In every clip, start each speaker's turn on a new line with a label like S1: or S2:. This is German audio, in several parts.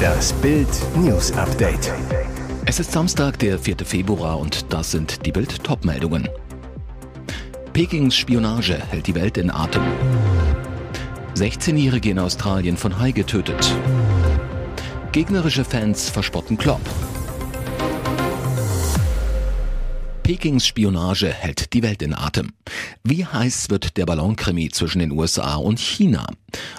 S1: Das Bild News Update.
S2: Es ist Samstag, der 4. Februar und das sind die Bild Topmeldungen. Pekings Spionage hält die Welt in Atem. 16-Jährige in Australien von Hai getötet. Gegnerische Fans verspotten Klopp. Pekings Spionage hält die Welt in Atem. Wie heiß wird der Ballonkrimi zwischen den USA und China?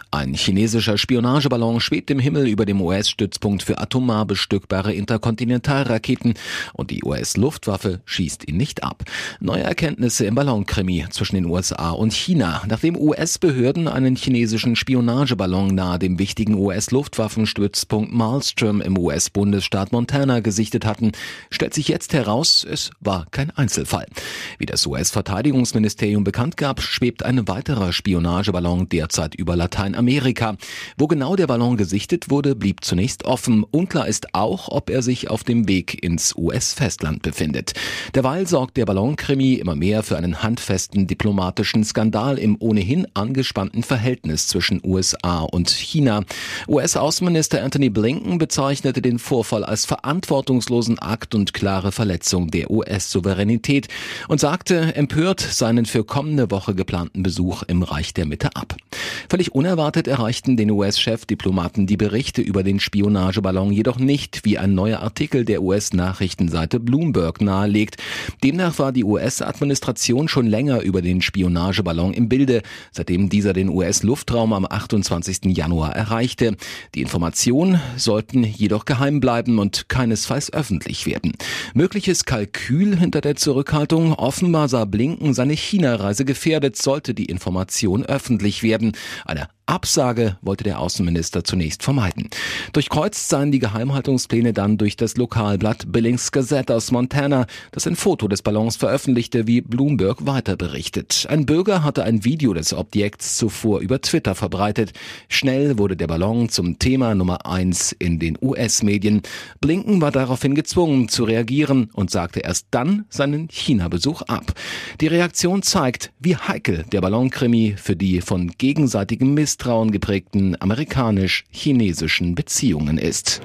S2: Ein chinesischer Spionageballon schwebt im Himmel über dem US-Stützpunkt für atomar bestückbare Interkontinentalraketen und die US-Luftwaffe schießt ihn nicht ab. Neue Erkenntnisse im Ballonkrimi zwischen den USA und China. Nachdem US-Behörden einen chinesischen Spionageballon nahe dem wichtigen US-Luftwaffenstützpunkt Malmström im US-Bundesstaat Montana gesichtet hatten, stellt sich jetzt heraus, es war kein Einzelfall. Wie das US-Verteidigungsministerium bekannt gab, schwebt ein weiterer Spionageballon derzeit über Lateinamerika. Wo genau der Ballon gesichtet wurde, blieb zunächst offen. Unklar ist auch, ob er sich auf dem Weg ins US-Festland befindet. Derweil sorgt der Ballonkrimi immer mehr für einen handfesten diplomatischen Skandal im ohnehin angespannten Verhältnis zwischen USA und China. US-Außenminister Anthony Blinken bezeichnete den Vorfall als verantwortungslosen Akt und klare Verletzung der US-Souveränität und sagte empört seinen für kommende Woche geplanten Besuch im Reich der Mitte ab. Völlig unerwartet erreichten den US-Chefdiplomaten die Berichte über den Spionageballon jedoch nicht, wie ein neuer Artikel der US-Nachrichtenseite Bloomberg nahelegt. Demnach war die US-Administration schon länger über den Spionageballon im Bilde, seitdem dieser den US-Luftraum am 28. Januar erreichte. Die Informationen sollten jedoch geheim bleiben und keinesfalls öffentlich werden. Mögliches Kalkül hinter der Zurückhaltung, offenbar sah Blinken seine China-Reise gefährdet, sollte die Information öffentlich werden. Eine Absage wollte der Außenminister zunächst vermeiden. Durchkreuzt seien die Geheimhaltungspläne dann durch das Lokalblatt Billings Gazette aus Montana, das ein Foto des Ballons veröffentlichte, wie Bloomberg weiter berichtet. Ein Bürger hatte ein Video des Objekts zuvor über Twitter verbreitet. Schnell wurde der Ballon zum Thema Nummer eins in den US-Medien. Blinken war daraufhin gezwungen zu reagieren und sagte erst dann seinen China-Besuch ab. Die Reaktion zeigt, wie heikel der Ballonkrimi für die von gegenseitigem Mist Misstrauen geprägten amerikanisch-chinesischen Beziehungen ist.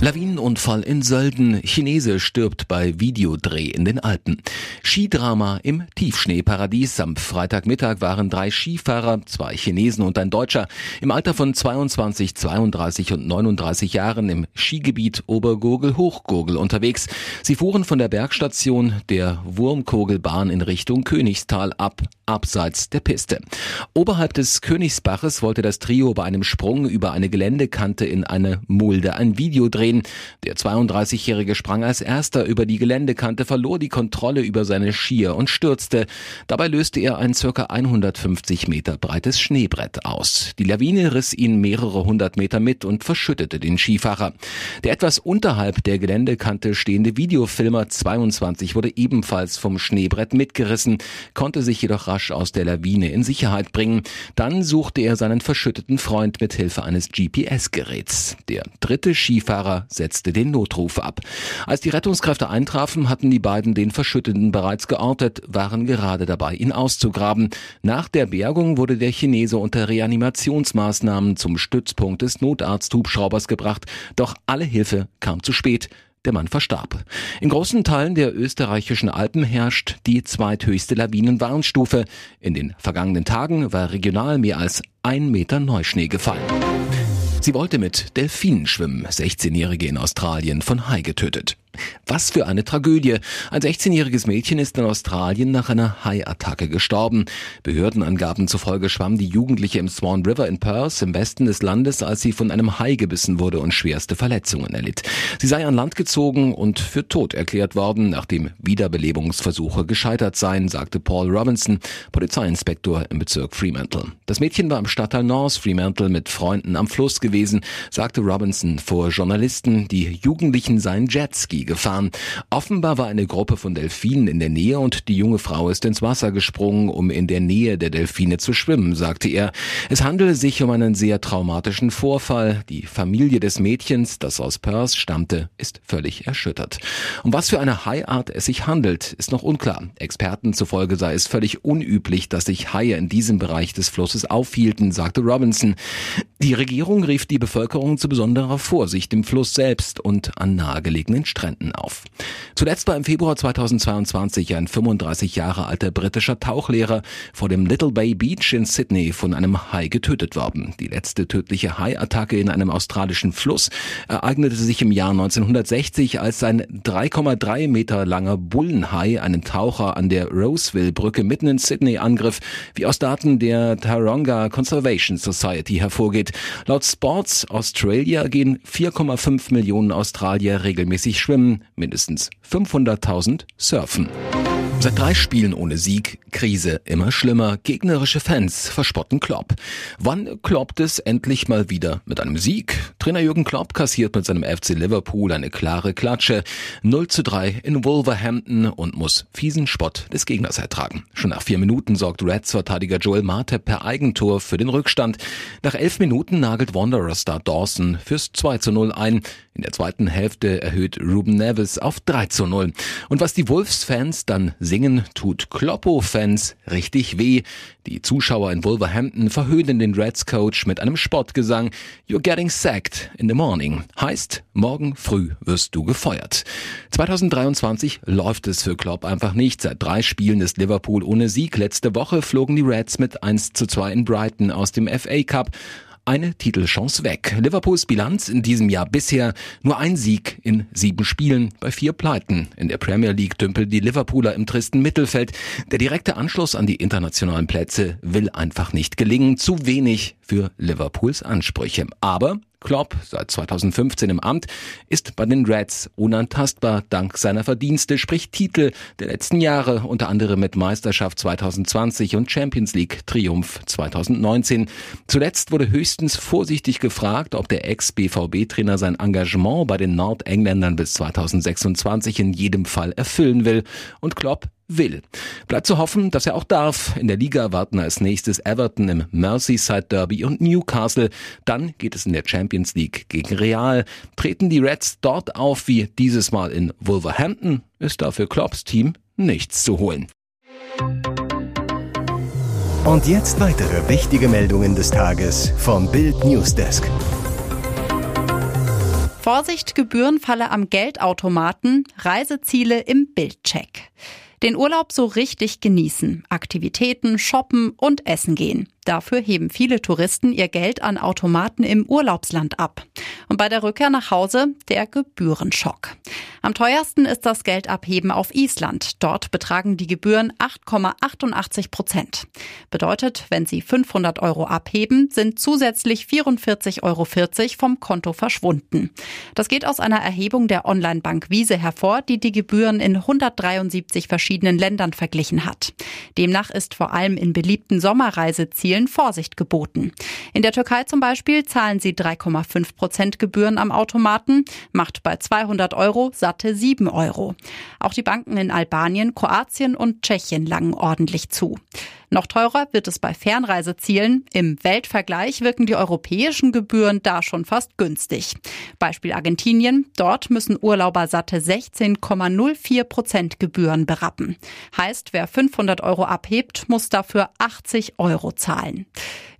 S2: Lawinenunfall in Sölden. Chinese stirbt bei Videodreh in den Alpen. Skidrama im Tiefschneeparadies. Am Freitagmittag waren drei Skifahrer, zwei Chinesen und ein Deutscher, im Alter von 22, 32 und 39 Jahren im Skigebiet Obergurgel-Hochgurgel unterwegs. Sie fuhren von der Bergstation der Wurmkogelbahn in Richtung Königstal ab, abseits der Piste. Oberhalb des Königsbaches wollte das Trio bei einem Sprung über eine Geländekante in eine Mulde ein Video drehen. Der 32-Jährige sprang als erster über die Geländekante, verlor die Kontrolle über seine Skier und stürzte. Dabei löste er ein circa 150 Meter breites Schneebrett aus. Die Lawine riss ihn mehrere hundert Meter mit und verschüttete den Skifahrer. Der etwas unterhalb der Geländekante stehende Videofilmer 22 wurde ebenfalls vom Schneebrett mitgerissen, konnte sich jedoch rasch aus der Lawine in Sicherheit bringen. Dann suchte er seinen verschütteten Freund mit Hilfe eines GPS-Geräts. Der dritte Skifahrer setzte den Notruf ab. Als die Rettungskräfte eintrafen, hatten die beiden den Verschütteten bereits geortet, waren gerade dabei, ihn auszugraben. Nach der Bergung wurde der Chinese unter Reanimationsmaßnahmen zum Stützpunkt des Notarzthubschraubers gebracht, doch alle Hilfe kam zu spät. Der Mann verstarb. In großen Teilen der österreichischen Alpen herrscht die zweithöchste Lawinenwarnstufe. In den vergangenen Tagen war regional mehr als ein Meter Neuschnee gefallen. Sie wollte mit Delfinen schwimmen, 16-Jährige in Australien von Hai getötet. Was für eine Tragödie. Ein 16-jähriges Mädchen ist in Australien nach einer Haiattacke gestorben. Behördenangaben zufolge schwamm die Jugendliche im Swan River in Perth im Westen des Landes, als sie von einem Hai gebissen wurde und schwerste Verletzungen erlitt. Sie sei an Land gezogen und für tot erklärt worden, nachdem Wiederbelebungsversuche gescheitert seien, sagte Paul Robinson, Polizeiinspektor im Bezirk Fremantle. Das Mädchen war im Stadtteil North Fremantle mit Freunden am Fluss gewesen, sagte Robinson vor Journalisten, die Jugendlichen seien Jetski gefahren. Offenbar war eine Gruppe von Delfinen in der Nähe und die junge Frau ist ins Wasser gesprungen, um in der Nähe der Delfine zu schwimmen, sagte er. Es handele sich um einen sehr traumatischen Vorfall. Die Familie des Mädchens, das aus Perth stammte, ist völlig erschüttert. Um was für eine Haiart es sich handelt, ist noch unklar. Experten zufolge sei es völlig unüblich, dass sich Haie in diesem Bereich des Flusses aufhielten, sagte Robinson. Die Regierung rief die Bevölkerung zu besonderer Vorsicht im Fluss selbst und an nahegelegenen Stränden auf. Zuletzt war im Februar 2022 ein 35 Jahre alter britischer Tauchlehrer vor dem Little Bay Beach in Sydney von einem Hai getötet worden. Die letzte tödliche Haiattacke in einem australischen Fluss ereignete sich im Jahr 1960, als ein 3,3 Meter langer Bullenhai einen Taucher an der Roseville-Brücke mitten in Sydney angriff, wie aus Daten der Taronga Conservation Society hervorgeht. Laut Sports Australia gehen 4,5 Millionen Australier regelmäßig schwimmen, mindestens 500.000 surfen. Seit drei Spielen ohne Sieg, Krise immer schlimmer, gegnerische Fans verspotten Klopp. Wann kloppt es endlich mal wieder mit einem Sieg? Trainer Jürgen Klopp kassiert mit seinem FC Liverpool eine klare Klatsche. 0 zu 3 in Wolverhampton und muss fiesen Spott des Gegners ertragen. Schon nach vier Minuten sorgt Reds-Verteidiger Joel Martep per Eigentor für den Rückstand. Nach elf Minuten nagelt Wanderer-Star Dawson fürs 2 zu 0 ein. In der zweiten Hälfte erhöht Ruben Neves auf 3 zu 0. Und was die Wolves-Fans dann singen, tut Kloppo-Fans richtig weh. Die Zuschauer in Wolverhampton verhöhnen den Reds-Coach mit einem Sportgesang You're getting sacked in the morning. Heißt, morgen früh wirst du gefeuert. 2023 läuft es für Klopp einfach nicht. Seit drei Spielen ist Liverpool ohne Sieg. Letzte Woche flogen die Reds mit 1 zu 2 in Brighton aus dem FA Cup eine Titelchance weg. Liverpools Bilanz in diesem Jahr bisher nur ein Sieg in sieben Spielen bei vier Pleiten. In der Premier League dümpelt die Liverpooler im tristen Mittelfeld. Der direkte Anschluss an die internationalen Plätze will einfach nicht gelingen. Zu wenig für Liverpools Ansprüche. Aber Klopp, seit 2015 im Amt, ist bei den Reds unantastbar dank seiner Verdienste, sprich Titel der letzten Jahre, unter anderem mit Meisterschaft 2020 und Champions League Triumph 2019. Zuletzt wurde höchstens vorsichtig gefragt, ob der Ex-BVB-Trainer sein Engagement bei den Nordengländern bis 2026 in jedem Fall erfüllen will. Und Klopp will. Bleibt zu hoffen, dass er auch darf. In der Liga warten als nächstes Everton im Merseyside Derby und Newcastle. Dann geht es in der Champions League gegen Real. Treten die Reds dort auf wie dieses Mal in Wolverhampton, ist dafür Klopps Team nichts zu holen.
S1: Und jetzt weitere wichtige Meldungen des Tages vom Bild Newsdesk.
S3: Vorsicht, Gebührenfalle am Geldautomaten, Reiseziele im Bildcheck. Den Urlaub so richtig genießen, Aktivitäten, shoppen und essen gehen. Dafür heben viele Touristen ihr Geld an Automaten im Urlaubsland ab. Und bei der Rückkehr nach Hause der Gebührenschock. Am teuersten ist das Geldabheben auf Island. Dort betragen die Gebühren 8,88 Prozent. Bedeutet, wenn Sie 500 Euro abheben, sind zusätzlich 44,40 Euro vom Konto verschwunden. Das geht aus einer Erhebung der Online-Bank Wiese hervor, die die Gebühren in 173 verschiedenen Ländern verglichen hat. Demnach ist vor allem in beliebten Sommerreisezielen Zielen Vorsicht geboten. In der Türkei zum Beispiel zahlen sie 3,5 Prozent Gebühren am Automaten, macht bei 200 Euro satte 7 Euro. Auch die Banken in Albanien, Kroatien und Tschechien langen ordentlich zu. Noch teurer wird es bei Fernreisezielen. Im Weltvergleich wirken die europäischen Gebühren da schon fast günstig. Beispiel Argentinien. Dort müssen Urlauber satte 16,04 Prozent Gebühren berappen. Heißt, wer 500 Euro abhebt, muss dafür 80 Euro zahlen.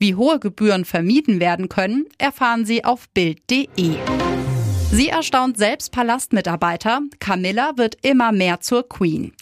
S3: Wie hohe Gebühren vermieden werden können, erfahren Sie auf Bild.de. Sie erstaunt selbst Palastmitarbeiter. Camilla wird immer mehr zur Queen.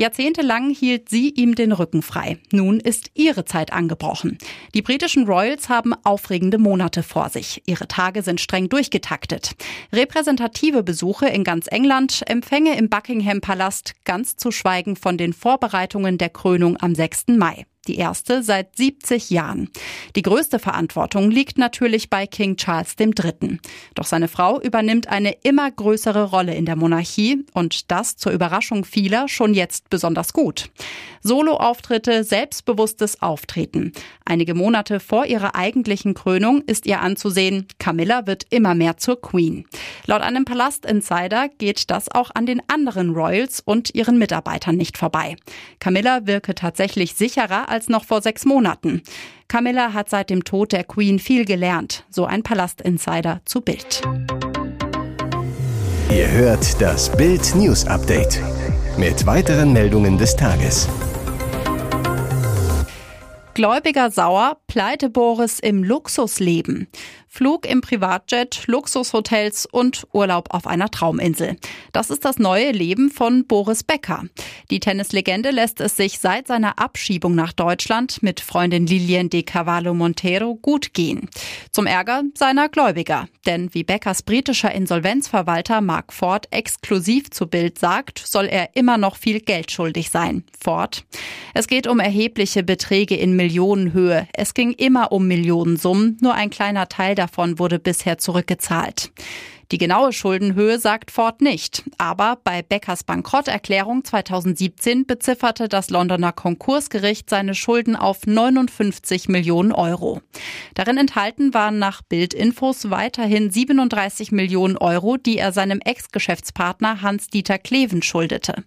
S3: Jahrzehntelang hielt sie ihm den Rücken frei. Nun ist ihre Zeit angebrochen. Die britischen Royals haben aufregende Monate vor sich. Ihre Tage sind streng durchgetaktet. Repräsentative Besuche in ganz England, Empfänge im Buckingham Palast, ganz zu schweigen von den Vorbereitungen der Krönung am 6. Mai die erste seit 70 Jahren. Die größte Verantwortung liegt natürlich bei King Charles III. Doch seine Frau übernimmt eine immer größere Rolle in der Monarchie und das zur Überraschung vieler schon jetzt besonders gut. Soloauftritte, selbstbewusstes Auftreten. Einige Monate vor ihrer eigentlichen Krönung ist ihr anzusehen, Camilla wird immer mehr zur Queen. Laut einem Palast-Insider geht das auch an den anderen Royals und ihren Mitarbeitern nicht vorbei. Camilla wirke tatsächlich sicherer als noch vor sechs Monaten. Camilla hat seit dem Tod der Queen viel gelernt, so ein Palast-Insider zu Bild.
S1: Ihr hört das Bild News Update mit weiteren Meldungen des Tages.
S3: Gläubiger sauer, Pleite Boris im Luxusleben. Flug im Privatjet, Luxushotels und Urlaub auf einer Trauminsel. Das ist das neue Leben von Boris Becker. Die Tennislegende lässt es sich seit seiner Abschiebung nach Deutschland mit Freundin Lilian de Cavallo Montero gut gehen. Zum Ärger seiner Gläubiger. Denn wie Beckers britischer Insolvenzverwalter Mark Ford exklusiv zu Bild sagt, soll er immer noch viel Geld schuldig sein. Ford. Es geht um erhebliche Beträge in Millionenhöhe. Es ging immer um Millionensummen. Nur ein kleiner Teil davon wurde bisher zurückgezahlt. Die genaue Schuldenhöhe sagt Ford nicht. Aber bei Beckers Bankrotterklärung 2017 bezifferte das Londoner Konkursgericht seine Schulden auf 59 Millionen Euro. Darin enthalten waren nach Bildinfos weiterhin 37 Millionen Euro, die er seinem Ex-Geschäftspartner Hans-Dieter Kleven schuldete.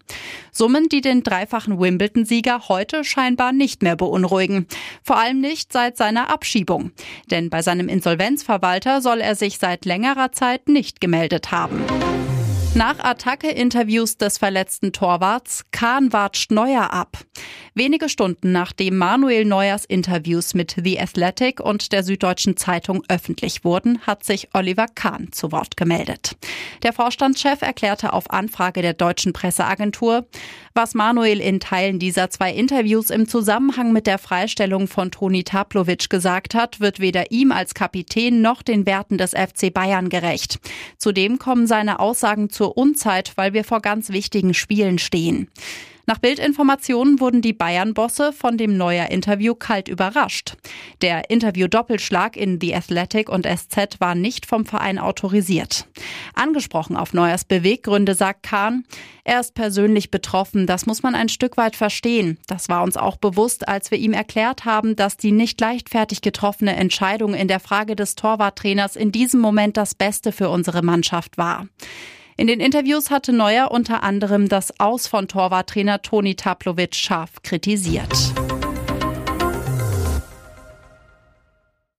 S3: Summen, die den dreifachen Wimbledon-Sieger heute scheinbar nicht mehr beunruhigen. Vor allem nicht seit seiner Abschiebung. Denn bei seinem Insolvenzverwalter soll er sich seit längerer Zeit nicht nicht gemeldet haben. Nach Attacke-Interviews des verletzten Torwarts, Kahn watscht Neuer ab. Wenige Stunden nachdem Manuel Neuers Interviews mit The Athletic und der Süddeutschen Zeitung öffentlich wurden, hat sich Oliver Kahn zu Wort gemeldet. Der Vorstandschef erklärte auf Anfrage der deutschen Presseagentur, was Manuel in Teilen dieser zwei Interviews im Zusammenhang mit der Freistellung von Toni Taplovic gesagt hat, wird weder ihm als Kapitän noch den Werten des FC Bayern gerecht. Zudem kommen seine Aussagen zu zur Unzeit, weil wir vor ganz wichtigen Spielen stehen. Nach Bildinformationen wurden die Bayern-Bosse von dem Neuer-Interview kalt überrascht. Der Interview-Doppelschlag in The Athletic und SZ war nicht vom Verein autorisiert. Angesprochen auf Neuers Beweggründe sagt Kahn, er ist persönlich betroffen, das muss man ein Stück weit verstehen. Das war uns auch bewusst, als wir ihm erklärt haben, dass die nicht leichtfertig getroffene Entscheidung in der Frage des Torwarttrainers in diesem Moment das Beste für unsere Mannschaft war. In den Interviews hatte Neuer unter anderem das Aus von Torwarttrainer Toni Taplovic scharf kritisiert.